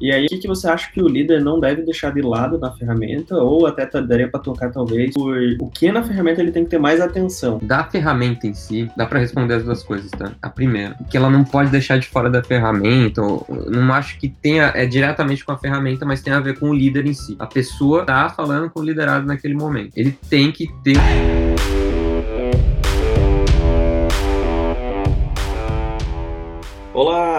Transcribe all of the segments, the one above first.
E aí, o que, que você acha que o líder não deve deixar de lado na ferramenta, ou até daria para tocar talvez por o que na ferramenta ele tem que ter mais atenção? Da ferramenta em si, dá para responder as duas coisas, tá? A primeira, que ela não pode deixar de fora da ferramenta, ou, não acho que tenha é diretamente com a ferramenta, mas tem a ver com o líder em si. A pessoa tá falando com o liderado naquele momento. Ele tem que ter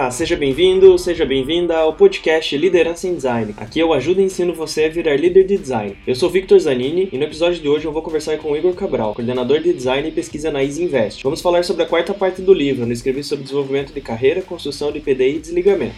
Olá, seja bem-vindo, seja bem-vinda ao podcast Liderança em Design. Aqui eu ajudo e ensino você a virar líder de design. Eu sou Victor Zanini e no episódio de hoje eu vou conversar com o Igor Cabral, coordenador de design e pesquisa na Easy Invest. Vamos falar sobre a quarta parte do livro, onde escrevi sobre desenvolvimento de carreira, construção de PDI e desligamento.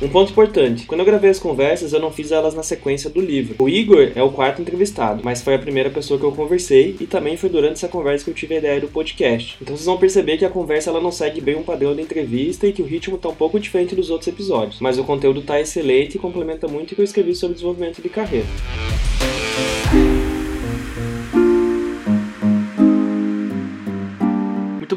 Um ponto importante: quando eu gravei as conversas, eu não fiz elas na sequência do livro. O Igor é o quarto entrevistado, mas foi a primeira pessoa que eu conversei e também foi durante essa conversa que eu tive a ideia do podcast. Então vocês vão perceber que a conversa ela não segue bem um padrão da entrevista e que o ritmo está um pouco diferente dos outros episódios, mas o conteúdo está excelente e complementa muito o que eu escrevi sobre desenvolvimento de carreira.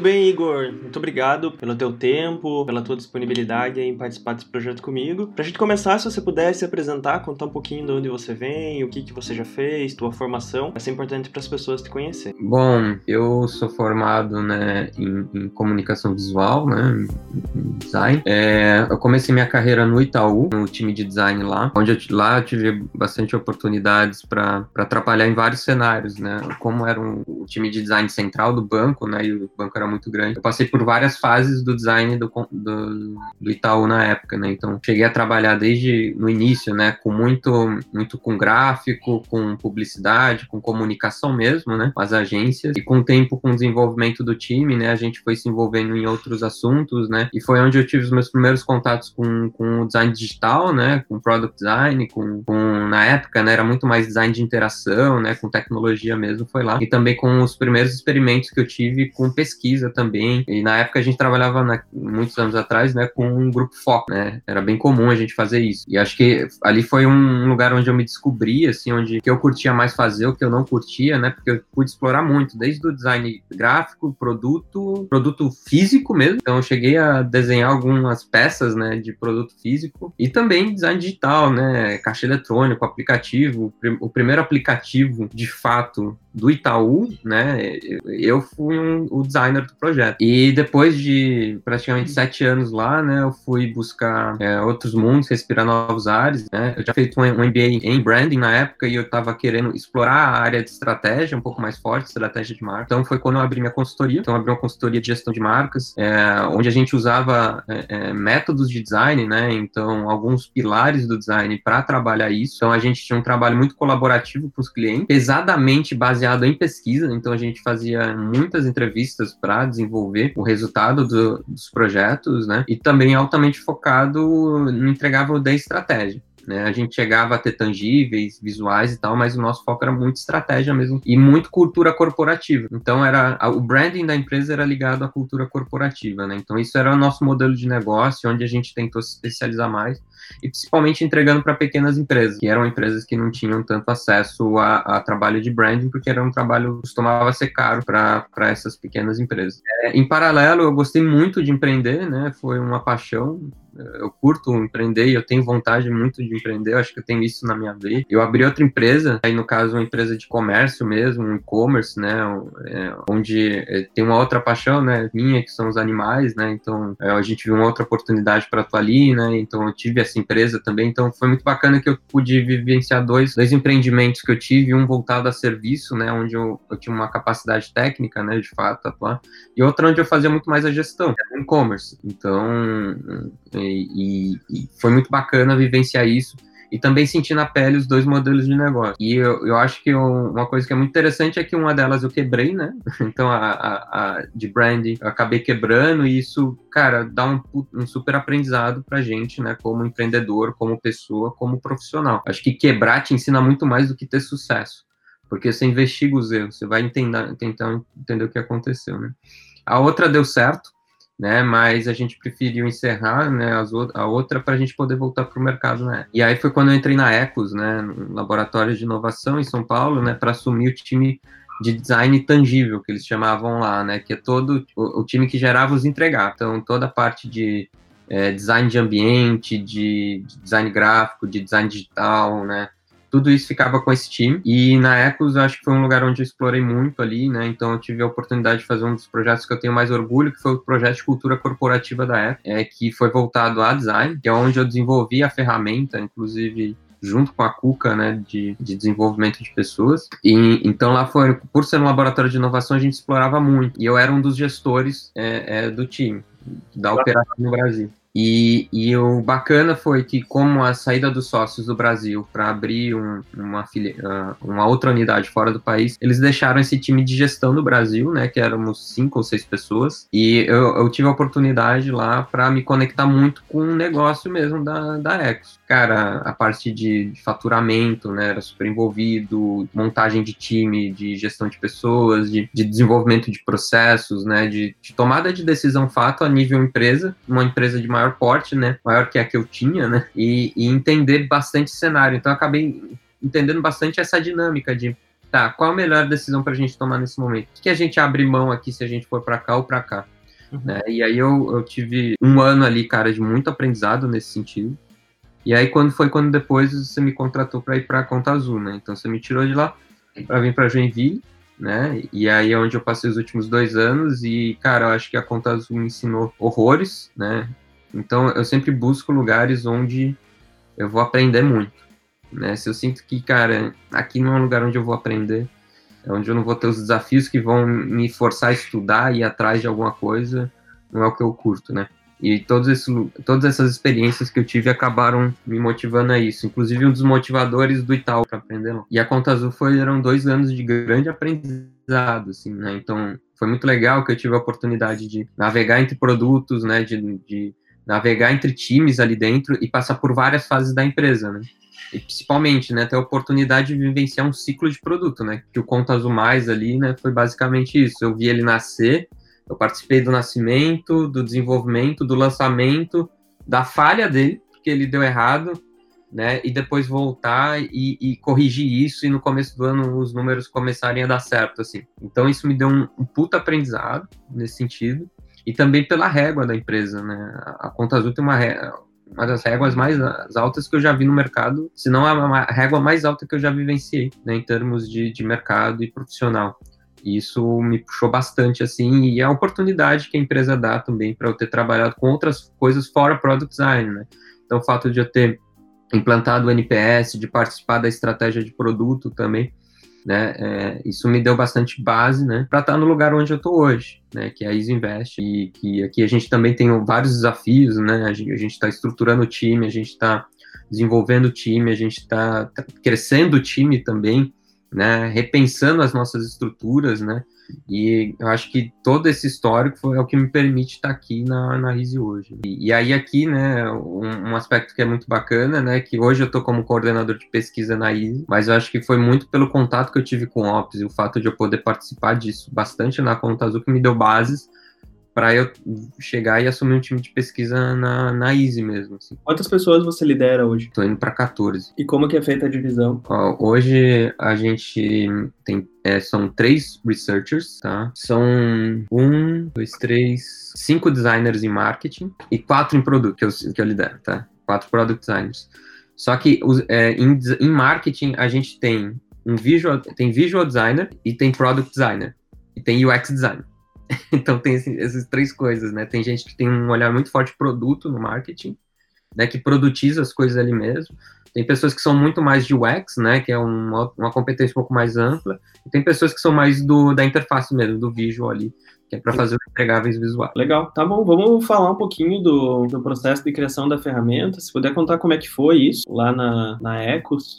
Muito bem, Igor. Muito obrigado pelo teu tempo, pela tua disponibilidade em participar desse projeto comigo. Pra gente começar, se você pudesse apresentar, contar um pouquinho de onde você vem, o que, que você já fez, tua formação, vai ser importante para as pessoas te conhecer. Bom, eu sou formado né, em, em comunicação visual, né, em design. É, eu comecei minha carreira no Itaú, no time de design lá, onde eu, lá eu tive bastante oportunidades para trabalhar em vários cenários, né, como era um, o time de design central do banco, né, e o banco era muito grande. Eu passei por várias fases do design do, do, do Itaú na época, né? Então, cheguei a trabalhar desde no início, né? Com muito, muito com gráfico, com publicidade, com comunicação mesmo, né? Com as agências. E com o tempo, com o desenvolvimento do time, né? A gente foi se envolvendo em outros assuntos, né? E foi onde eu tive os meus primeiros contatos com, com o design digital, né? Com product design, com, com na época, né? Era muito mais design de interação, né? Com tecnologia mesmo, foi lá. E também com os primeiros experimentos que eu tive com pesquisa pesquisa também. E na época a gente trabalhava, na, muitos anos atrás, né, com um grupo foco, né? Era bem comum a gente fazer isso. E acho que ali foi um lugar onde eu me descobri, assim, onde que eu curtia mais fazer, o que eu não curtia, né? Porque eu pude explorar muito, desde o design gráfico, produto, produto físico mesmo. Então eu cheguei a desenhar algumas peças, né, de produto físico e também design digital, né? Caixa eletrônico, aplicativo. O primeiro aplicativo, de fato, do Itaú, né? Eu fui um, o designer do projeto. E depois de praticamente sete anos lá, né? Eu fui buscar é, outros mundos, respirar novos ares, né? Eu já feito um, um MBA em branding na época e eu estava querendo explorar a área de estratégia um pouco mais forte, estratégia de marca. Então foi quando eu abri minha consultoria. Então eu abri uma consultoria de gestão de marcas, é, onde a gente usava é, é métodos de design, né? Então alguns pilares do design para trabalhar isso. Então a gente tinha um trabalho muito colaborativo com os clientes, pesadamente baseado baseado em pesquisa, então a gente fazia muitas entrevistas para desenvolver o resultado do, dos projetos, né? E também altamente focado no entregável da estratégia. Né? A gente chegava a ter tangíveis, visuais e tal, mas o nosso foco era muito estratégia mesmo e muito cultura corporativa. Então era o branding da empresa era ligado à cultura corporativa, né? Então isso era o nosso modelo de negócio, onde a gente tentou se especializar mais e principalmente entregando para pequenas empresas, que eram empresas que não tinham tanto acesso a, a trabalho de branding, porque era um trabalho que costumava ser caro para essas pequenas empresas. É, em paralelo, eu gostei muito de empreender, né? Foi uma paixão eu curto empreender eu tenho vontade muito de empreender, eu acho que eu tenho isso na minha vida. Eu abri outra empresa, aí no caso uma empresa de comércio mesmo, um e-commerce, né, é, onde é, tem uma outra paixão, né, minha, que são os animais, né, então é, a gente viu uma outra oportunidade para atuar ali, né, então eu tive essa empresa também, então foi muito bacana que eu pude vivenciar dois, dois empreendimentos que eu tive, um voltado a serviço, né, onde eu, eu tinha uma capacidade técnica, né, de fato, atuar, e outra onde eu fazia muito mais a gestão, e-commerce, então e, e, foi muito bacana vivenciar isso e também sentir na pele os dois modelos de negócio. E eu, eu acho que eu, uma coisa que é muito interessante é que uma delas eu quebrei, né? Então a, a, a de branding eu acabei quebrando e isso, cara, dá um, um super aprendizado pra gente, né? Como empreendedor, como pessoa, como profissional. Acho que quebrar te ensina muito mais do que ter sucesso. Porque você investiga os erros, você vai entender, tentar entender o que aconteceu, né? A outra deu certo, né? Mas a gente preferiu encerrar, né? As, a outra para a gente poder voltar para o mercado, né? E aí foi quando eu entrei na Ecos, né? No laboratório de inovação em São Paulo, né? Para assumir o time de design tangível que eles chamavam lá, né? Que é todo o, o time que gerava os entregar. Então toda a parte de é, design de ambiente, de, de, design gráfico, de design digital, né? Tudo isso ficava com esse time. E na Ecos, acho que foi um lugar onde eu explorei muito ali, né? Então eu tive a oportunidade de fazer um dos projetos que eu tenho mais orgulho, que foi o projeto de cultura corporativa da Ecos, é, que foi voltado a design, que é onde eu desenvolvi a ferramenta, inclusive junto com a Cuca, né, de, de desenvolvimento de pessoas. E então lá foi, por ser um laboratório de inovação, a gente explorava muito. E eu era um dos gestores é, é, do time, da operação no Brasil. E, e, o bacana foi que, como a saída dos sócios do Brasil para abrir um, uma, ah, uma outra unidade fora do país, eles deixaram esse time de gestão do Brasil, né, que éramos cinco ou seis pessoas, e eu, eu tive a oportunidade lá para me conectar muito com o negócio mesmo da, da Exo. Cara, a parte de, de faturamento, né, era super envolvido, montagem de time, de gestão de pessoas, de, de desenvolvimento de processos, né, de, de tomada de decisão fato a nível empresa, uma empresa de maior porte, né? Maior que a que eu tinha, né? E, e entender bastante cenário. Então, acabei entendendo bastante essa dinâmica de tá, qual a melhor decisão para a gente tomar nesse momento? O que a gente abre mão aqui se a gente for para cá ou para cá? Uhum. Né? E aí eu, eu tive um ano ali, cara, de muito aprendizado nesse sentido. E aí quando foi quando depois você me contratou para ir para a Conta Azul, né? Então você me tirou de lá para vir para Joinville, né? E aí é onde eu passei os últimos dois anos e, cara, eu acho que a Conta Azul me ensinou horrores, né? Então eu sempre busco lugares onde eu vou aprender muito. Né? Se eu sinto que, cara, aqui não é um lugar onde eu vou aprender, é onde eu não vou ter os desafios que vão me forçar a estudar e ir atrás de alguma coisa, não é o que eu curto, né? E todos esses, todas essas experiências que eu tive acabaram me motivando a isso. Inclusive, um dos motivadores do Itaú para aprender. E a Conta Azul foi, eram dois anos de grande aprendizado, assim, né? Então, foi muito legal que eu tive a oportunidade de navegar entre produtos, né? De, de navegar entre times ali dentro e passar por várias fases da empresa, né? E principalmente, né, ter a oportunidade de vivenciar um ciclo de produto, né? Que o Conta Azul Mais ali, né, foi basicamente isso. Eu vi ele nascer, eu participei do nascimento, do desenvolvimento, do lançamento, da falha dele, porque ele deu errado, né? E depois voltar e, e, corrigir isso e no começo do ano os números começarem a dar certo, assim. Então isso me deu um, um puta aprendizado nesse sentido e também pela régua da empresa, né? A Conta Azul tem uma, uma das réguas mais altas que eu já vi no mercado, se não a régua mais alta que eu já vivenciei, né, em termos de, de mercado e profissional. E isso me puxou bastante, assim, e é a oportunidade que a empresa dá também para eu ter trabalhado com outras coisas fora product design, né? Então, o fato de eu ter implantado o NPS, de participar da estratégia de produto também, né? É, isso me deu bastante base, né, para estar tá no lugar onde eu estou hoje, né, que é a Easy Invest e que aqui a gente também tem vários desafios, né? A gente está estruturando o time, a gente está desenvolvendo o time, a gente está tá crescendo o time também, né? Repensando as nossas estruturas, né? E eu acho que todo esse histórico foi, é o que me permite estar aqui na, na Rise hoje. E, e, aí aqui, né, um, um, aspecto que é muito bacana, né, que hoje eu estou como coordenador de pesquisa na Rise, mas eu acho que foi muito pelo contato que eu tive com o Ops e o fato de eu poder participar disso bastante na Conta Azul que me deu bases para eu chegar e assumir um time de pesquisa na, na Easy mesmo. Assim. Quantas pessoas você lidera hoje? Estou indo para 14. E como que é feita a divisão? Ó, hoje a gente tem é, são três researchers, tá? São um, dois, três, cinco designers em marketing e quatro em produto que eu, que eu lidero, tá? Quatro product designers. Só que é, em, em marketing a gente tem um visual, tem visual designer e tem product designer e tem UX designer. então tem esse, essas três coisas, né? Tem gente que tem um olhar muito forte produto no marketing, né? Que produtiza as coisas ali mesmo. Tem pessoas que são muito mais de UX, né? Que é uma, uma competência um pouco mais ampla. E tem pessoas que são mais do, da interface mesmo, do visual ali, que é para fazer os entregáveis visuais. Legal, tá bom. Vamos falar um pouquinho do, do processo de criação da ferramenta. Se puder contar como é que foi isso lá na, na Ecos,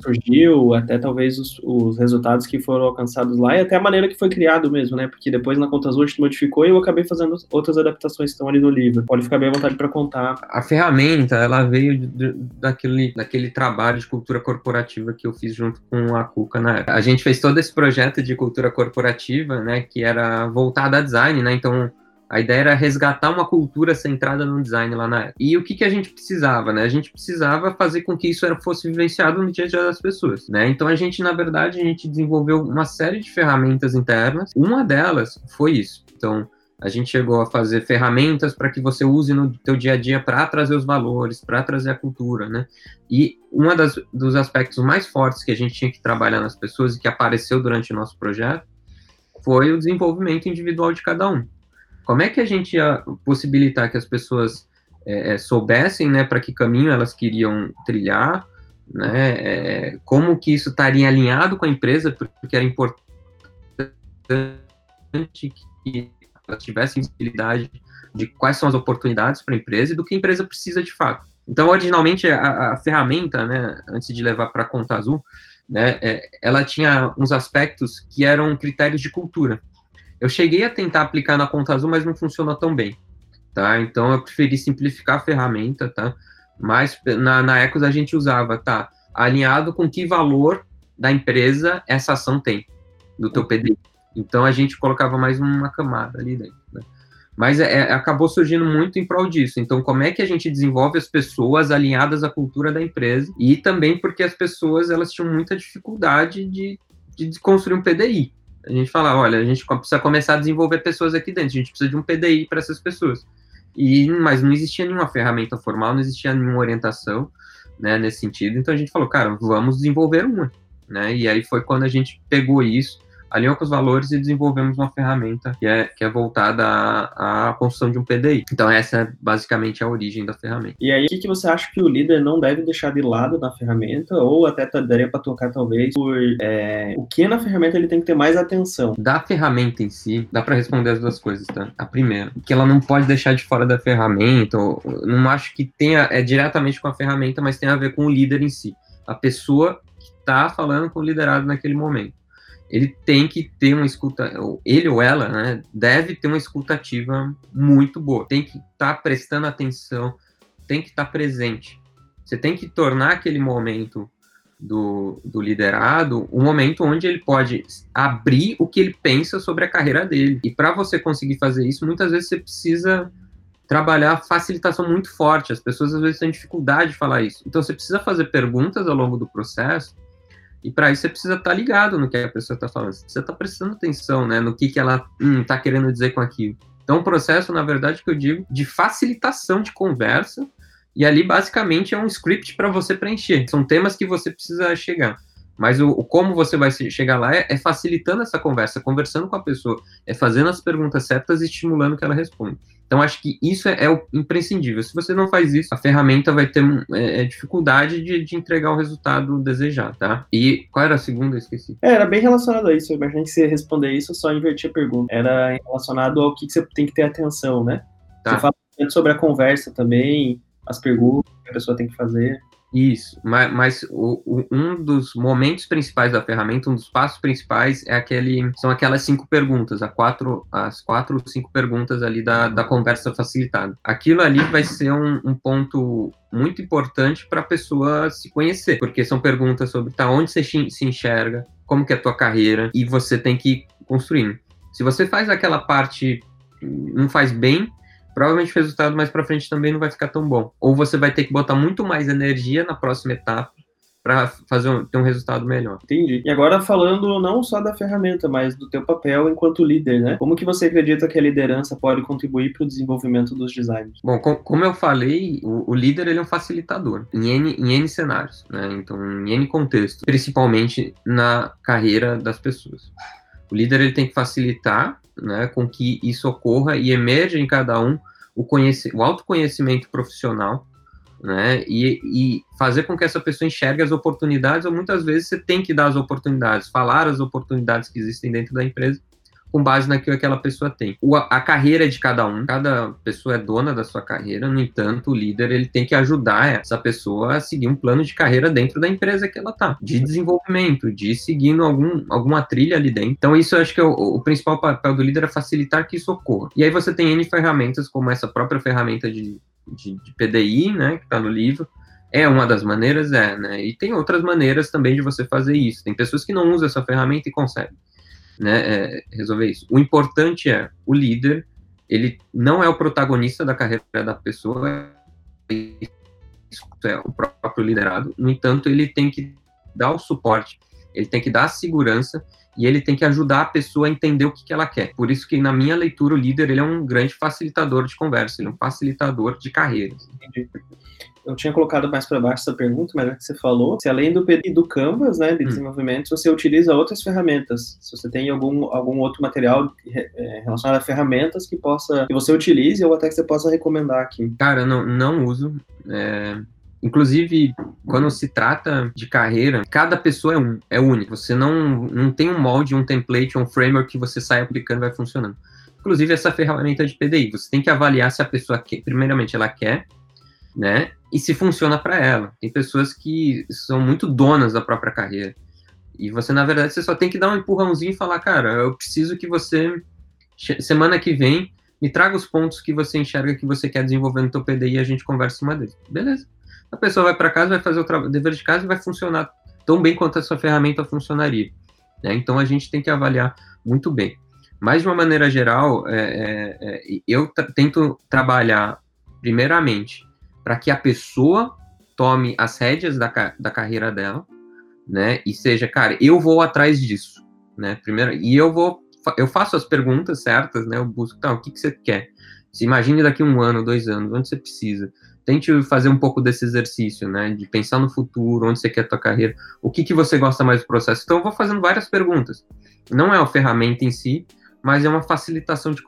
surgiu, até talvez os, os, resultados que foram alcançados lá e até a maneira que foi criado mesmo, né? Porque depois na Contas Azul modificou e eu acabei fazendo outras adaptações que estão ali no livro. Pode ficar bem à vontade para contar. A ferramenta, ela veio de, de, daquele, daquele trabalho de cultura corporativa que eu fiz junto com a Cuca na época. A gente fez todo esse projeto de cultura corporativa, né? Que era voltada a design, né? Então a ideia era resgatar uma cultura centrada no design lá na época. E o que, que a gente precisava, né? A gente precisava fazer com que isso fosse vivenciado no dia a dia das pessoas, né? Então a gente, na verdade, a gente desenvolveu uma série de ferramentas internas. Uma delas foi isso. Então, A gente chegou a fazer ferramentas para que você use no teu dia a dia para trazer os valores, para trazer a cultura, né? E um dos aspectos mais fortes que a gente tinha que trabalhar nas pessoas e que apareceu durante o nosso projeto foi o desenvolvimento individual de cada um. Como é que a gente ia possibilitar que as pessoas é, é soubessem, né, para que caminho elas queriam trilhar, né, é, como que isso estaria alinhado com a empresa, porque era importante que elas tivessem visibilidade de quais são as oportunidades para a empresa e do que a empresa precisa de fato. Então, originalmente, a, a ferramenta, né, antes de levar para a conta azul, né, é, ela tinha uns aspectos que eram critérios de cultura. Eu cheguei a tentar aplicar na conta azul, mas não funcionou tão bem, tá? Então, eu preferi simplificar a ferramenta, tá? Mas na, na Ecos a gente usava, tá? Alinhado com que valor da empresa essa ação tem, do teu PDI. Então a gente colocava mais uma camada ali dentro. Mas é, é, acabou surgindo muito em prol disso. Então, como é que a gente desenvolve as pessoas alinhadas à cultura da empresa? E também porque as pessoas elas tinham muita dificuldade de, de construir um PDI. A gente fala, olha, a gente precisa começar a desenvolver pessoas aqui dentro, a gente precisa de um PDI para essas pessoas. E, mas não existia nenhuma ferramenta formal, não existia nenhuma orientação né, nesse sentido. Então a gente falou, cara, vamos desenvolver uma. Né? E aí foi quando a gente pegou isso alinhou com os valores e desenvolvemos uma ferramenta que é, que é voltada à, à construção de um PDI. Então, essa é basicamente a origem da ferramenta. E aí, o que, que você acha que o líder não deve deixar de lado na ferramenta, ou até daria para tocar, talvez, por é, o que na ferramenta ele tem que ter mais atenção? Da ferramenta em si, dá para responder as duas coisas, tá? A primeira, que ela não pode deixar de fora da ferramenta, ou, não acho que tenha, é diretamente com a ferramenta, mas tem a ver com o líder em si. A pessoa que está falando com o liderado naquele momento ele tem que ter uma escuta, ele ou ela, né, deve ter uma escutativa muito boa, tem que estar tá prestando atenção, tem que estar tá presente. Você tem que tornar aquele momento do, do liderado um momento onde ele pode abrir o que ele pensa sobre a carreira dele. E para você conseguir fazer isso, muitas vezes você precisa trabalhar facilitação muito forte. As pessoas às vezes têm dificuldade de falar isso. Então você precisa fazer perguntas ao longo do processo e para isso você precisa estar tá ligado no que a pessoa está falando, você precisa estar tá prestando atenção né, no que, que ela está hum, querendo dizer com aquilo. Então, um processo, na verdade, que eu digo, de facilitação de conversa, e ali basicamente é um script para você preencher. São temas que você precisa chegar. Mas o, o como você vai chegar lá é, é, facilitando essa conversa, conversando com a pessoa, é fazendo as perguntas certas e estimulando que ela responda. Então, acho que isso é, é o imprescindível. Se você não faz isso, a ferramenta vai ter é, é, dificuldade de, de, entregar o resultado desejado, tá? E qual era a segunda? Eu esqueci. É, era bem relacionado a isso. Eu imaginei que você responder isso, eu só inverti a pergunta. Era relacionado ao que, que você tem que ter atenção, né? Tá. Você fala sobre a conversa também, as perguntas que a pessoa tem que fazer. Isso, mas, mas o, o, um dos momentos principais da ferramenta, um dos passos principais é aquele, são aquelas cinco perguntas, a quatro, as quatro, cinco perguntas ali da, da conversa facilitada. Aquilo ali vai ser um, um ponto muito importante para a pessoa se conhecer, porque são perguntas sobre tá, onde você se enxerga, como que é a tua carreira, e você tem que ir construindo. Se você faz aquela parte, não faz bem, provavelmente o resultado mais para frente também não vai ficar tão bom. Ou você vai ter que botar muito mais energia na próxima etapa para fazer um, ter um resultado melhor. Entendi. E agora falando não só da ferramenta, mas do teu papel enquanto líder, né? Como que você acredita que a liderança pode contribuir para o desenvolvimento dos designers? Bom, com, como eu falei, o, o, líder ele é um facilitador em N, em N cenários, né? Então, em N contextos, principalmente na carreira das pessoas. O líder ele tem que facilitar né, com que isso ocorra e emerja em cada um o, conheci o autoconhecimento profissional, né, e, e, fazer com que essa pessoa enxergue as oportunidades, ou muitas vezes você tem que dar as oportunidades, falar as oportunidades que existem dentro da empresa, com base naquilo que aquela pessoa tem. O, a carreira de cada um, cada pessoa é dona da sua carreira, no entanto, o líder ele tem que ajudar essa pessoa a seguir um plano de carreira dentro da empresa que ela tá, de desenvolvimento, de seguindo algum, alguma trilha ali dentro. Então, isso eu acho que é o, o principal papel do líder é facilitar que isso ocorra. E aí você tem N ferramentas, como essa própria ferramenta de, de, de PDI, né, que está no livro, é uma das maneiras, é, né? E tem outras maneiras também de você fazer isso. Tem pessoas que não usam essa ferramenta e conseguem né, é, resolver isso. O importante é o líder, ele não é o protagonista da carreira da pessoa, é o próprio liderado. No entanto, ele tem que dar o suporte, Ele tem que dar segurança e ele tem que ajudar a pessoa a entender o que, que ela quer. Por isso que, na minha leitura, o líder ele é um grande facilitador de conversa, ele é um facilitador de carreiras. Entendi. Eu tinha colocado mais para baixo essa pergunta, mas é que você falou, se além do PD do Canvas, né, de hum. desenvolvimento, você utiliza outras ferramentas, se você tem algum, algum outro material é, relacionado a ferramentas que possa que você utilize ou até que você possa recomendar aqui. Cara, não, não uso. É Inclusive, quando se trata de carreira, cada pessoa é um, é única. Você não, não tem um molde, um template, um framework que você sai aplicando e vai funcionando. Inclusive, essa ferramenta de PDI, você tem que avaliar se a pessoa quer, primeiramente, ela quer, né? E se funciona para ela. Tem pessoas que são muito donas da própria carreira. E você, na verdade, você só tem que dar um empurrãozinho e falar, cara, eu preciso que você, semana que vem, me traga os pontos que você enxerga que você quer desenvolver no teu PDI e a gente conversa em cima. Beleza a pessoa vai para casa, vai fazer o dever de casa e vai funcionar tão bem quanto a sua ferramenta funcionaria. Né? Então a gente tem que avaliar muito bem. Mas de uma maneira geral, é, é, é, eu tento trabalhar primeiramente para que a pessoa tome as rédeas da, da carreira dela, né? E seja, cara, eu vou atrás disso, né? Primeiro, e eu vou, eu faço as perguntas certas, né? Eu busco, tá, o que, que você quer? Se imagine daqui um ano, dois anos, onde você precisa tente fazer um pouco desse exercício, né, de pensar no futuro, onde você quer a tua carreira, o que, que você gosta mais do processo. Então, eu vou fazendo várias perguntas. Não é a ferramenta em si, mas é uma facilitação de...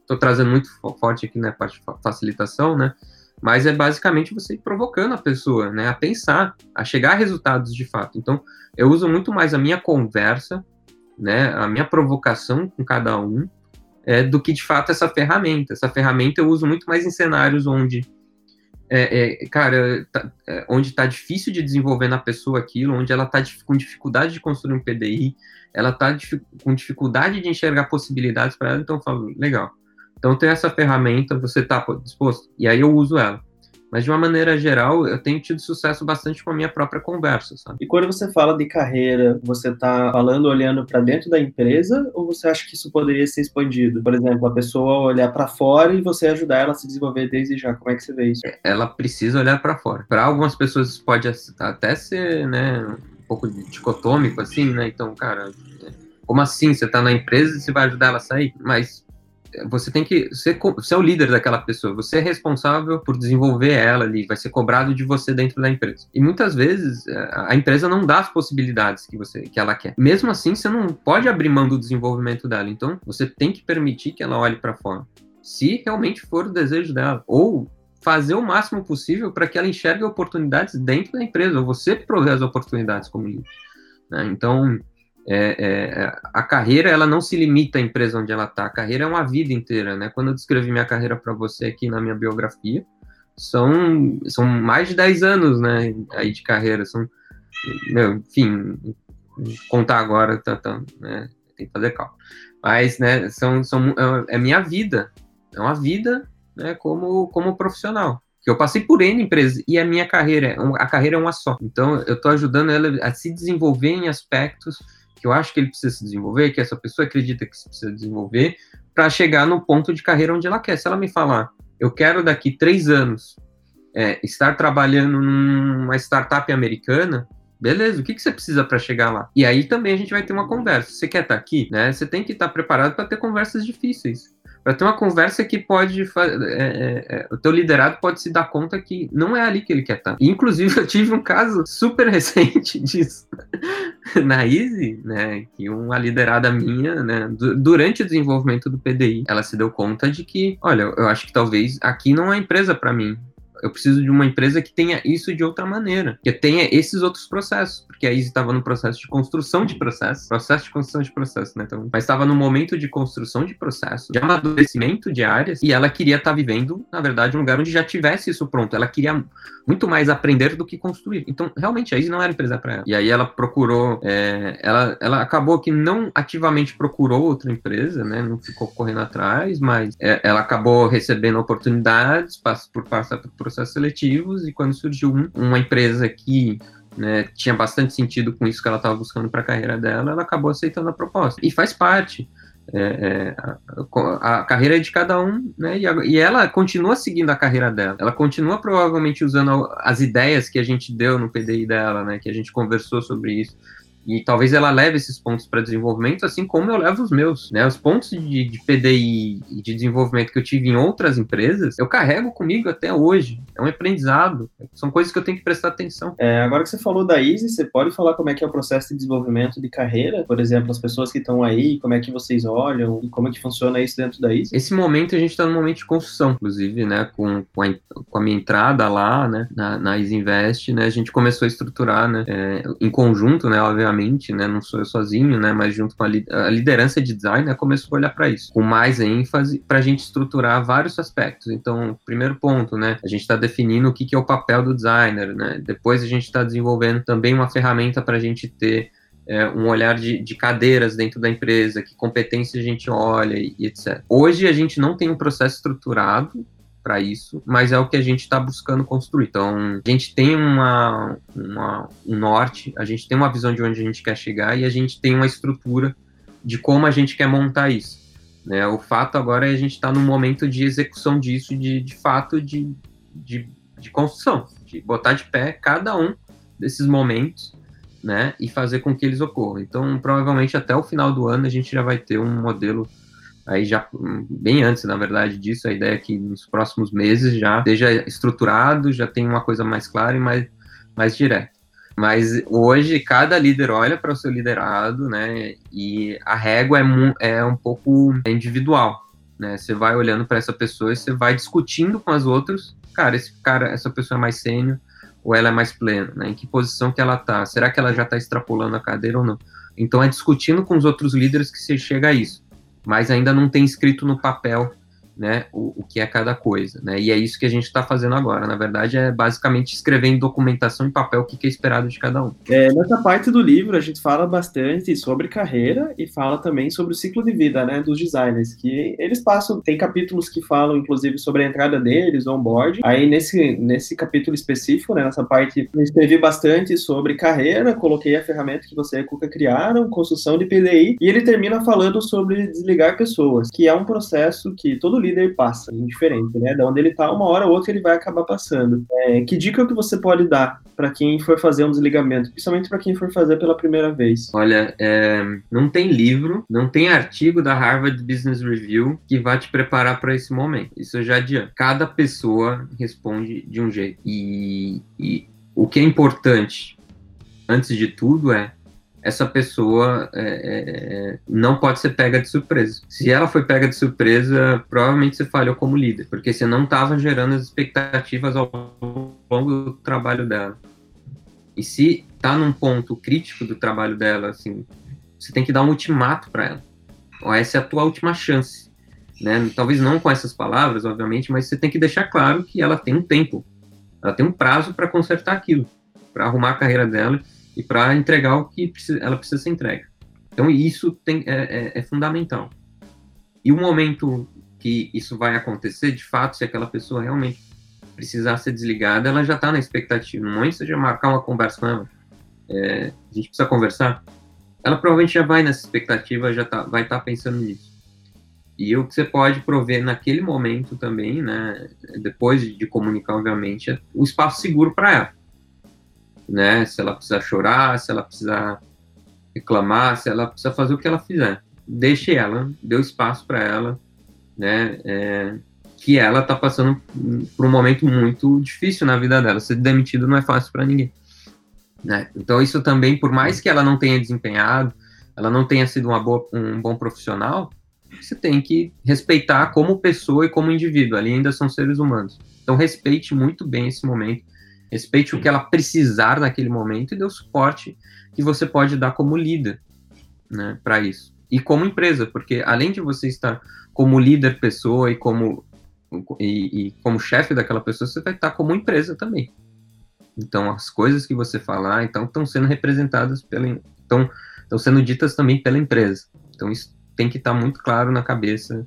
Estou né, trazendo muito forte aqui na parte de facilitação, né, mas é basicamente você ir provocando a pessoa, né, a pensar, a chegar a resultados de fato. Então, eu uso muito mais a minha conversa, né, a minha provocação com cada um, é, do que de fato essa ferramenta. Essa ferramenta eu uso muito mais em cenários onde, é, é, cara, tá, é, onde está difícil de desenvolver na pessoa aquilo, onde ela está com dificuldade de construir um PDI, ela está com dificuldade de enxergar possibilidades para ela, então eu falo, legal. Então tem essa ferramenta, você está disposto? E aí eu uso ela. Mas de uma maneira geral, eu tenho tido sucesso bastante com a minha própria conversa, sabe? E quando você fala de carreira, você está falando olhando para dentro da empresa ou você acha que isso poderia ser expandido? Por exemplo, a pessoa olhar para fora e você ajudar ela a se desenvolver desde já. Como é que você vê isso? Ela precisa olhar para fora. Para algumas pessoas pode até ser, né, um pouco dicotômico assim, né? Então, cara, como assim? Você está na empresa e você vai ajudar ela a sair? Mas você tem que ser, ser o líder daquela pessoa, você é responsável por desenvolver ela ali, vai ser cobrado de você dentro da empresa. E muitas vezes é, a empresa não dá as possibilidades que você que ela quer. Mesmo assim, você não pode abrir mão do desenvolvimento dela. Então, você tem que permitir que ela olhe para fora, se realmente for o desejo dela, ou fazer o máximo possível para que ela enxergue oportunidades dentro da empresa, ou você prover as oportunidades como líder. Né? Então, é, é, a carreira ela não se limita à empresa onde ela está, a carreira é uma vida inteira, né? Quando eu descrevi minha carreira para você aqui na minha biografia, são, são mais de 10 anos, né, aí de carreira, são, meu, enfim, contar agora, tá, tá, né, tem que fazer cálculo, mas, né, são, são, é, é minha vida, é uma vida, né, como, como profissional, que eu passei por N empresas e a minha carreira, é a carreira é uma só. Então, eu estou ajudando ela a se desenvolver em aspectos que eu acho que ele precisa se desenvolver, que essa pessoa acredita que se precisa desenvolver, para chegar no ponto de carreira onde ela quer. Se ela me falar, eu quero daqui três anos é, estar trabalhando numa startup americana, beleza, o que, que você precisa para chegar lá? E aí também a gente vai ter uma conversa. Você quer estar tá aqui, né? Você tem que estar tá preparado para ter conversas difíceis para ter uma conversa que pode é, é, é, o teu liderado pode se dar conta que não é ali que ele quer estar. E, inclusive eu tive um caso super recente disso na Easy, né, que uma liderada minha, né, durante o desenvolvimento do PDI, ela se deu conta de que, olha, eu acho que talvez aqui não é empresa para mim eu preciso de uma empresa que tenha isso de outra maneira, que tenha esses outros processos, porque a Easy estava no processo de construção de processo, processo de construção de processo, né? Então, mas estava no momento de construção de processo, de amadurecimento de áreas, e ela queria estar tá vivendo, na verdade, um lugar onde já tivesse isso pronto. Ela queria muito mais aprender do que construir. Então, realmente, a Easy não era empresa para ela. E aí ela procurou, é, ela, ela acabou que não ativamente procurou outra empresa, né? Não ficou correndo atrás, mas é, ela acabou recebendo oportunidades por passar por processos seletivos e quando surgiu um, uma empresa que né, tinha bastante sentido com isso que ela estava buscando para a carreira dela, ela acabou aceitando a proposta. E faz parte. É, é, a, a, carreira é de cada um, né? E, a, e, ela continua seguindo a carreira dela. Ela continua provavelmente usando as ideias que a gente deu no PDI dela, né? Que a gente conversou sobre isso. E talvez ela leve esses pontos para desenvolvimento, assim como eu levo os meus. Né? Os pontos de, de PDI e de desenvolvimento que eu tive em outras empresas, eu carrego comigo até hoje. É um aprendizado. São coisas que eu tenho que prestar atenção. É, agora que você falou da Easy, você pode falar como é que é o processo de desenvolvimento de carreira? Por exemplo, as pessoas que estão aí, como é que vocês olham e como é que funciona isso dentro da Easy? Esse momento a gente está no momento de construção, inclusive, né? Com, com, a, com a minha entrada lá, né? Na, na Easy Invest, né? A gente começou a estruturar, né? É, em conjunto, né? Obviamente né? Não sou eu sozinho, né? Mas junto com a, li a liderança de design, né, começou a olhar para isso, com mais ênfase para a gente estruturar vários aspectos. Então, primeiro ponto, né? A gente está definindo o que, que é o papel do designer, né? Depois a gente está desenvolvendo também uma ferramenta para a gente ter é, um olhar de, de, cadeiras dentro da empresa, que competência a gente olha e, e etc. Hoje a gente não tem um processo estruturado para isso, mas é o que a gente está buscando construir. Então, a gente tem uma, uma, um norte, a gente tem uma visão de onde a gente quer chegar e a gente tem uma estrutura de como a gente quer montar isso. Né? O fato agora é a gente estar tá no momento de execução disso, de, de fato, de, de, de construção, de botar de pé cada um desses momentos né, e fazer com que eles ocorram. Então, provavelmente até o final do ano a gente já vai ter um modelo aí já bem antes, na verdade, disso, a ideia é que nos próximos meses já esteja estruturado, já tem uma coisa mais clara e mais, mais direta. Mas hoje cada líder olha para o seu liderado, né? E a régua é, é um pouco individual, né? Você vai olhando para essa pessoa e você vai discutindo com as outras. Cara, esse cara, essa pessoa é mais sênior ou ela é mais plena, né? Em que posição que ela tá? Será que ela já está extrapolando a cadeira ou não? Então é discutindo com os outros líderes que você chega a isso mas ainda não tem escrito no papel né, o, o que é cada coisa, né, e é isso que a gente está fazendo agora, na verdade é basicamente escrever em documentação em papel o que, é esperado de cada um. É, nessa parte do livro a gente fala bastante sobre carreira e fala também sobre o ciclo de vida, né, dos designers, que eles passam, tem capítulos que falam inclusive sobre a entrada deles, onboard, aí nesse, nesse capítulo específico, né, nessa parte eu escrevi bastante sobre carreira, coloquei a ferramenta que você e a Cuca criaram, construção de PDI, e ele termina falando sobre desligar pessoas, que é um processo que todo líder passa, indiferente, né? Da onde ele tá, uma hora ou outra ele vai acabar passando. É, que dica que você pode dar para quem for fazer um desligamento, principalmente para quem for fazer pela primeira vez? Olha, é, não tem livro, não tem artigo da Harvard Business Review que vá te preparar para esse momento. Isso já adianto. Cada pessoa responde de um jeito. E, e o que é importante, antes de tudo, é essa pessoa é, é, é, não pode ser pega de surpresa. Se ela foi pega de surpresa, provavelmente você falhou como líder, porque você não estava gerando as expectativas ao longo do trabalho dela. E se está num ponto crítico do trabalho dela, assim, você tem que dar um ultimato para ela. Ó, essa é a tua última chance. Né? Talvez não com essas palavras, obviamente, mas você tem que deixar claro que ela tem um tempo, ela tem um prazo para consertar aquilo, para arrumar a carreira dela e para entregar o que precisa, ela precisa ser entregue. Então isso tem, é, é, é, fundamental. E o momento que isso vai acontecer, de fato, se aquela pessoa realmente precisar ser desligada, ela já está na expectativa. Momento você já marcar uma conversa com ela, é, a gente precisa conversar, ela provavelmente já vai nessa expectativa, já tá, vai estar tá pensando nisso. E o que você pode prover naquele momento também, né, depois de comunicar, obviamente, é o espaço seguro para ela né? Se ela precisar chorar, se ela precisar reclamar, se ela precisa fazer o que ela fizer. Deixe ela, dê espaço para ela, né? É, que ela tá passando por um momento muito difícil na vida dela. Ser demitido não é fácil para ninguém. Né? Então isso também, por mais que ela não tenha desempenhado, ela não tenha sido uma boa, um bom profissional, você tem que respeitar como pessoa e como indivíduo. Ali ainda são seres humanos. Então respeite muito bem esse momento Respeite o que ela precisar naquele momento e dê o suporte que você pode dar como líder né, para isso. E como empresa, porque além de você estar como líder pessoa e como, e, e como chefe daquela pessoa, você vai estar como empresa também. Então, as coisas que você falar então estão sendo representadas pela. Estão, estão sendo ditas também pela empresa. Então, isso tem que estar muito claro na cabeça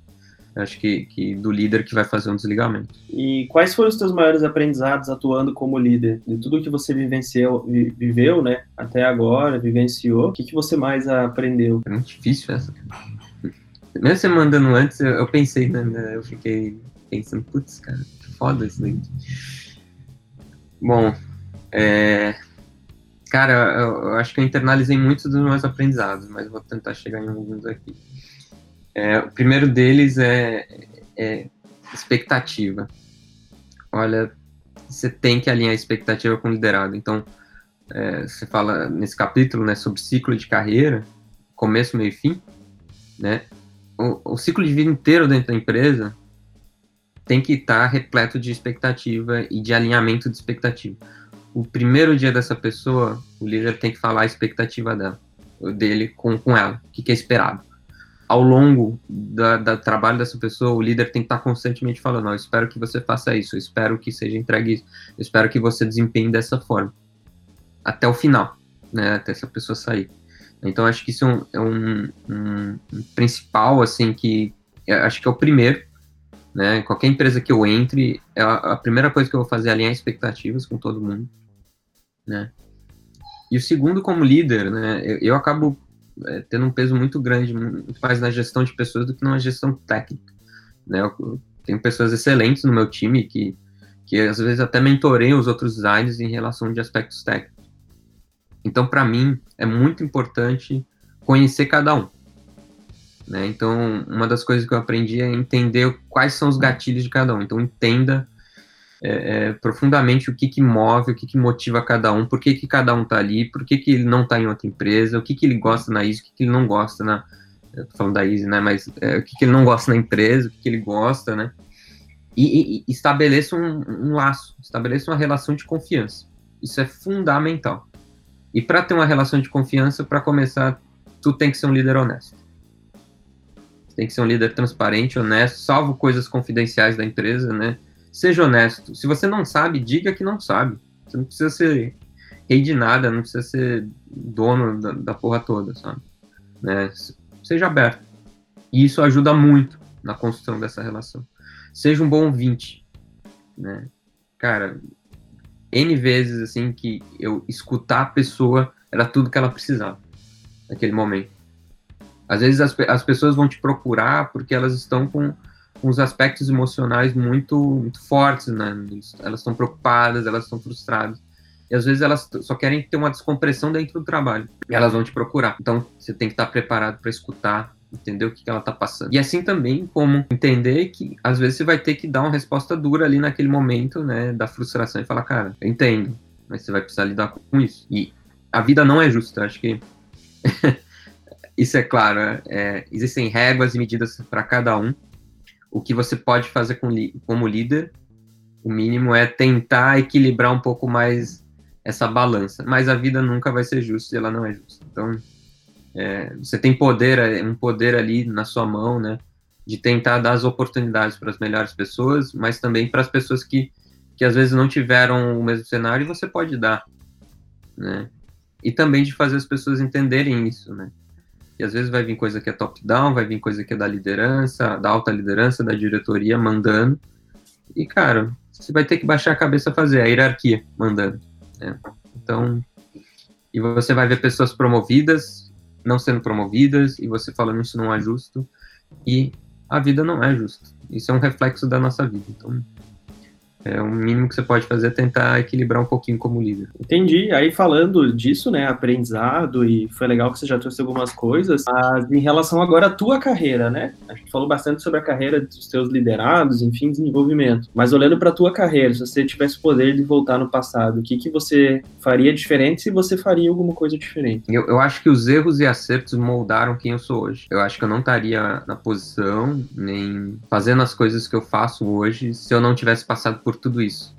acho que, que do líder que vai fazer um desligamento. E quais foram os teus maiores aprendizados atuando como líder? De tudo que você vivenciou, viveu, né, até agora, vivenciou, o que, que você mais aprendeu? É muito difícil essa. mesmo você mandando antes, eu, eu pensei, né, né, eu fiquei pensando, putz, cara, que foda isso daqui. Bom, é, cara, eu, eu, acho que eu internalizei muitos dos meus aprendizados, mas vou tentar chegar em alguns aqui. É, o primeiro deles é, é expectativa. Olha, você tem que alinhar a expectativa com o liderado. Então, é, você fala nesse capítulo né, sobre ciclo de carreira, começo, meio e fim, né? O, o ciclo de vida inteiro dentro da empresa tem que estar tá repleto de expectativa e de alinhamento de expectativa. O primeiro dia dessa pessoa, o líder tem que falar a expectativa dela, dele com, com ela, o que, que é esperado ao longo da, da, trabalho dessa pessoa, o líder tem que estar constantemente falando: eu espero que você faça isso, eu espero que seja entregue isso, eu espero que você desempenhe dessa forma, até o final, né, até essa pessoa sair. Então, acho que isso é um, é um, um, principal, assim, que acho que é o primeiro, né, qualquer empresa que eu entre, é a, a, primeira coisa que eu vou fazer é alinhar expectativas com todo mundo, né. E o segundo, como líder, né, eu, eu acabo é, tendo um peso muito grande, muito mais na gestão de pessoas do que numa gestão técnica. Né? Eu tenho pessoas excelentes no meu time que, que às vezes até mentoreiam os outros designers em relação de aspectos técnicos. Então, para mim, é muito importante conhecer cada um. Né? Então, uma das coisas que eu aprendi é entender quais são os gatilhos de cada um. Então, entenda é, é, profundamente o que, que move, o que, que motiva cada um, por que, que cada um está ali, por que, que ele não está em outra empresa, o que, que ele gosta na Easy, o que, que ele não gosta na. Eu tô falando da Easy, né? Mas é, o que, que ele não gosta na empresa, o que, que ele gosta, né? E, e, e estabeleça um, um laço, estabeleça uma relação de confiança. Isso é fundamental. E para ter uma relação de confiança, para começar, tu tem que ser um líder honesto. Tem que ser um líder transparente, honesto, salvo coisas confidenciais da empresa, né? Seja honesto. Se você não sabe, diga que não sabe. Você não precisa ser rei de nada, não precisa ser dono da, da porra toda, sabe? Né? Seja aberto. E isso ajuda muito na construção dessa relação. Seja um bom ouvinte, né? Cara, N vezes, assim, que eu escutar a pessoa era tudo que ela precisava naquele momento. Às vezes as, as pessoas vão te procurar porque elas estão com os aspectos emocionais muito, muito fortes, né? Elas estão preocupadas, elas estão frustradas. E às vezes elas só querem ter uma descompressão dentro do trabalho. E elas vão te procurar. Então você tem que estar preparado para escutar, entender o que, que ela está passando. E assim também como entender que às vezes você vai ter que dar uma resposta dura ali naquele momento, né, da frustração e falar, cara, eu entendo, mas você vai precisar lidar com isso. E a vida não é justa, acho que isso é claro. É, existem regras e medidas para cada um o que você pode fazer com, como líder, o mínimo é tentar equilibrar um pouco mais essa balança. Mas a vida nunca vai ser justa e ela não é justa. Então, é, você tem poder, um poder ali na sua mão, né? De tentar dar as oportunidades para as melhores pessoas, mas também para as pessoas que, que às vezes não tiveram o mesmo cenário você pode dar, né? E também de fazer as pessoas entenderem isso, né? E às vezes vai vir coisa que é top-down, vai vir coisa que é da liderança, da alta liderança, da diretoria mandando. E, cara, você vai ter que baixar a cabeça fazer, a hierarquia mandando. Né? Então, e você vai ver pessoas promovidas, não sendo promovidas, e você falando isso não é justo. E a vida não é justa. Isso é um reflexo da nossa vida. Então, é, o mínimo que você pode fazer é tentar equilibrar um pouquinho como líder. Entendi. Aí falando disso, né, aprendizado, e foi legal que você já trouxe algumas coisas, mas em relação agora à tua carreira, né? A gente falou bastante sobre a carreira dos teus liderados, enfim, desenvolvimento. Mas olhando para a tua carreira, se você tivesse o poder de voltar no passado, o que, que você faria diferente se você faria alguma coisa diferente? Eu, eu acho que os erros e acertos moldaram quem eu sou hoje. Eu acho que eu não estaria na posição, nem fazendo as coisas que eu faço hoje, se eu não tivesse passado por por tudo isso.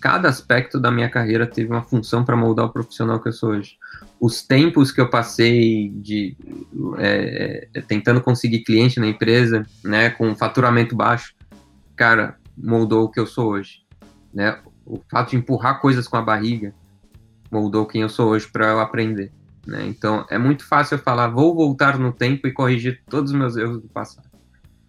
Cada aspecto da minha carreira teve uma função para moldar o profissional que eu sou hoje. Os tempos que eu passei de é, é, tentando conseguir cliente na empresa, né, com faturamento baixo, cara, moldou o que eu sou hoje. Né? O fato de empurrar coisas com a barriga moldou quem eu sou hoje para eu aprender. Né? Então é muito fácil eu falar, vou voltar no tempo e corrigir todos os meus erros do passado.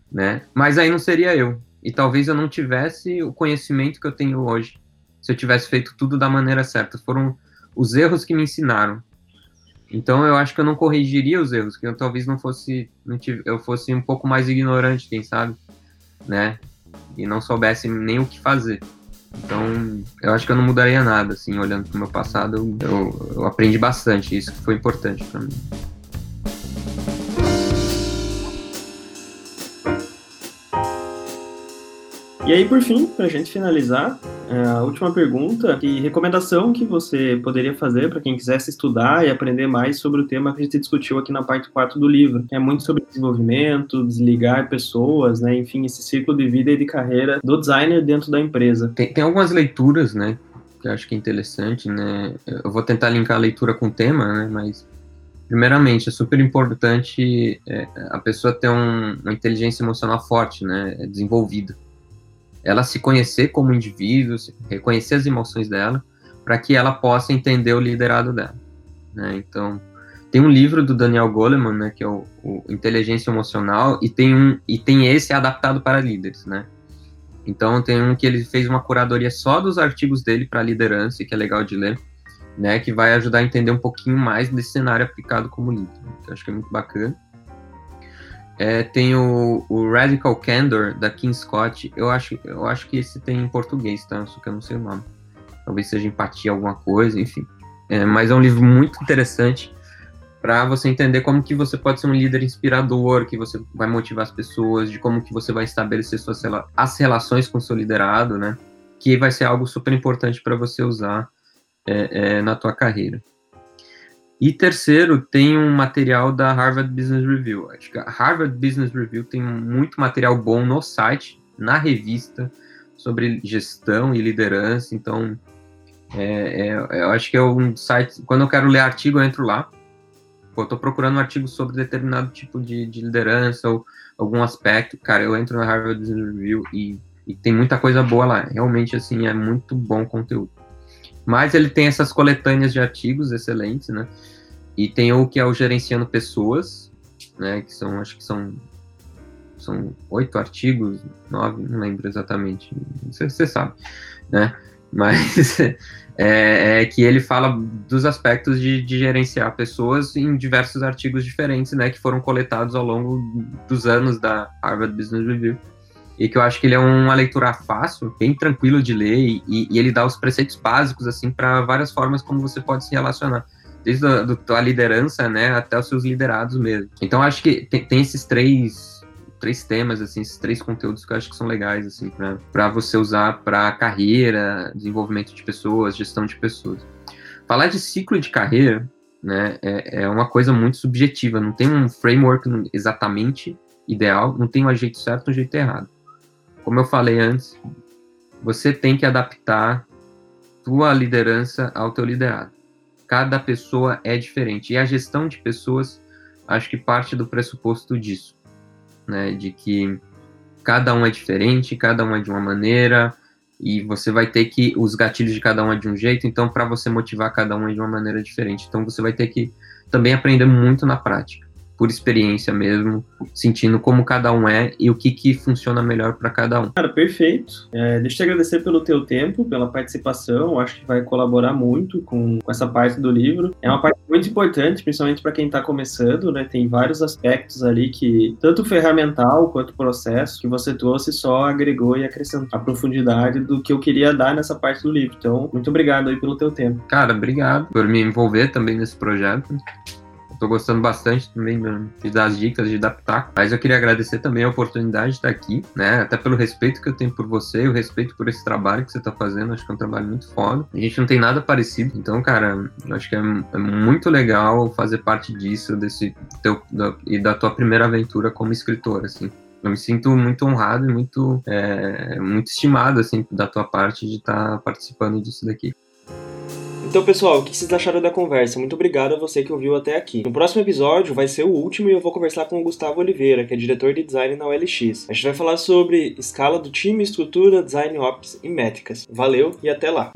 Né? Mas aí não seria eu, e talvez eu não tivesse o conhecimento que eu tenho hoje se eu tivesse feito tudo da maneira certa. Foram os erros que me ensinaram. Então eu acho que eu não corrigiria os erros, que eu talvez não fosse, não tive, eu fosse um pouco mais ignorante, quem sabe, né? E não soubesse nem o que fazer. Então, eu acho que eu não mudaria nada, assim, olhando para o meu passado, eu, eu, eu aprendi bastante, isso foi importante para mim. E aí, por fim, para a gente finalizar, é, a última pergunta, que recomendação que você poderia fazer para quem quisesse estudar e aprender mais sobre o tema que a gente discutiu aqui na parte 4 do livro, é muito sobre desenvolvimento, desligar pessoas, né, enfim, esse ciclo de vida e de carreira do designer dentro da empresa. Tem, tem algumas leituras, né, que eu acho que é interessante, né, eu vou tentar linkar a leitura com o tema, né, mas primeiramente, é super importante é, a pessoa ter um, uma inteligência emocional forte, né, desenvolvida ela se conhecer como indivíduo, reconhecer as emoções dela, para que ela possa entender o liderado dela. Né? Então, tem um livro do Daniel Goleman, né, que é o, o, Inteligência Emocional, e tem um e tem esse adaptado para líderes, né? Então tem um que ele fez uma curadoria só dos artigos dele para liderança, que é legal de ler, né, que vai ajudar a entender um pouquinho mais desse cenário aplicado como líder. Eu acho que é muito bacana. É, tem o, o, Radical Candor, da King Scott. Eu acho, eu acho que esse tem em português, tá? Só que eu não sei o nome. Talvez seja empatia, alguma coisa, enfim. É, mas é um livro muito interessante para você entender como que você pode ser um líder inspirador, que você vai motivar as pessoas, de como que você vai estabelecer suas, as relações com seu liderado, né? Que vai ser algo super importante para você usar é, é, na tua carreira. E terceiro, tem um material da Harvard Business Review. Acho que a Harvard Business Review tem muito material bom no site, na revista, sobre gestão e liderança. Então, é, é, eu acho que é um site. Quando eu quero ler artigo, eu entro lá. Pô, eu tô procurando um artigo sobre determinado tipo de, de liderança ou algum aspecto. Cara, eu entro na Harvard Business Review e, e tem muita coisa boa lá. Realmente, assim, é muito bom conteúdo. Mas ele tem essas coletâneas de artigos excelentes, né? E tem o que é o Gerenciando Pessoas, né? Que são, acho que são são oito artigos, nove, não lembro exatamente, você, você sabe, né? Mas é, é, que ele fala dos aspectos de, de, gerenciar pessoas em diversos artigos diferentes, né? Que foram coletados ao longo dos anos da Harvard Business Review e que eu acho que ele é uma leitura fácil, bem tranquilo de ler e, e ele dá os preceitos básicos assim para várias formas como você pode se relacionar desde a do, liderança, né, até os seus liderados mesmo. Então acho que tem, tem, esses três três temas assim, esses três conteúdos que eu acho que são legais assim para você usar para carreira, desenvolvimento de pessoas, gestão de pessoas. Falar de ciclo de carreira, né, é, é uma coisa muito subjetiva, não tem um framework exatamente ideal, não tem um jeito certo e um jeito errado. Como eu falei antes, você tem que adaptar tua liderança ao teu liderado. Cada pessoa é diferente. E a gestão de pessoas, acho que parte do pressuposto disso, né? De que cada um é diferente, cada um é de uma maneira, e você vai ter que os gatilhos de cada um é de um jeito, então para você motivar cada um é de uma maneira diferente. Então você vai ter que também aprender muito na prática por experiência mesmo, sentindo como cada um é e o que, que funciona melhor para cada um. Cara, perfeito. É, deixa eu te agradecer pelo teu tempo, pela participação. Acho que vai colaborar muito com, com essa parte do livro. É uma parte muito importante, principalmente para quem está começando, né? Tem vários aspectos ali que, tanto ferramental quanto processo, que você trouxe só agregou e acrescentou a profundidade do que eu queria dar nessa parte do livro. Então, muito obrigado aí pelo teu tempo. Cara, obrigado por me envolver também nesse projeto. Tô gostando bastante também de dar as dicas, de adaptar. Mas eu queria agradecer também a oportunidade de estar aqui, né? Até pelo respeito que eu tenho por você, o respeito por esse trabalho que você tá fazendo. Acho que é um trabalho muito foda. A gente não tem nada parecido. Então, cara, eu acho que é, é muito legal fazer parte disso, desse teu, da, e da tua primeira aventura como escritor, assim. Eu me sinto muito honrado e muito, é, muito estimado, assim, da tua parte de estar tá participando disso daqui. Então, pessoal, o que vocês acharam da conversa? Muito obrigado a você que ouviu até aqui. No próximo episódio vai ser o último e eu vou conversar com o Gustavo Oliveira, que é diretor de design na OLX. A gente vai falar sobre escala do time, estrutura, design ops e métricas. Valeu e até lá!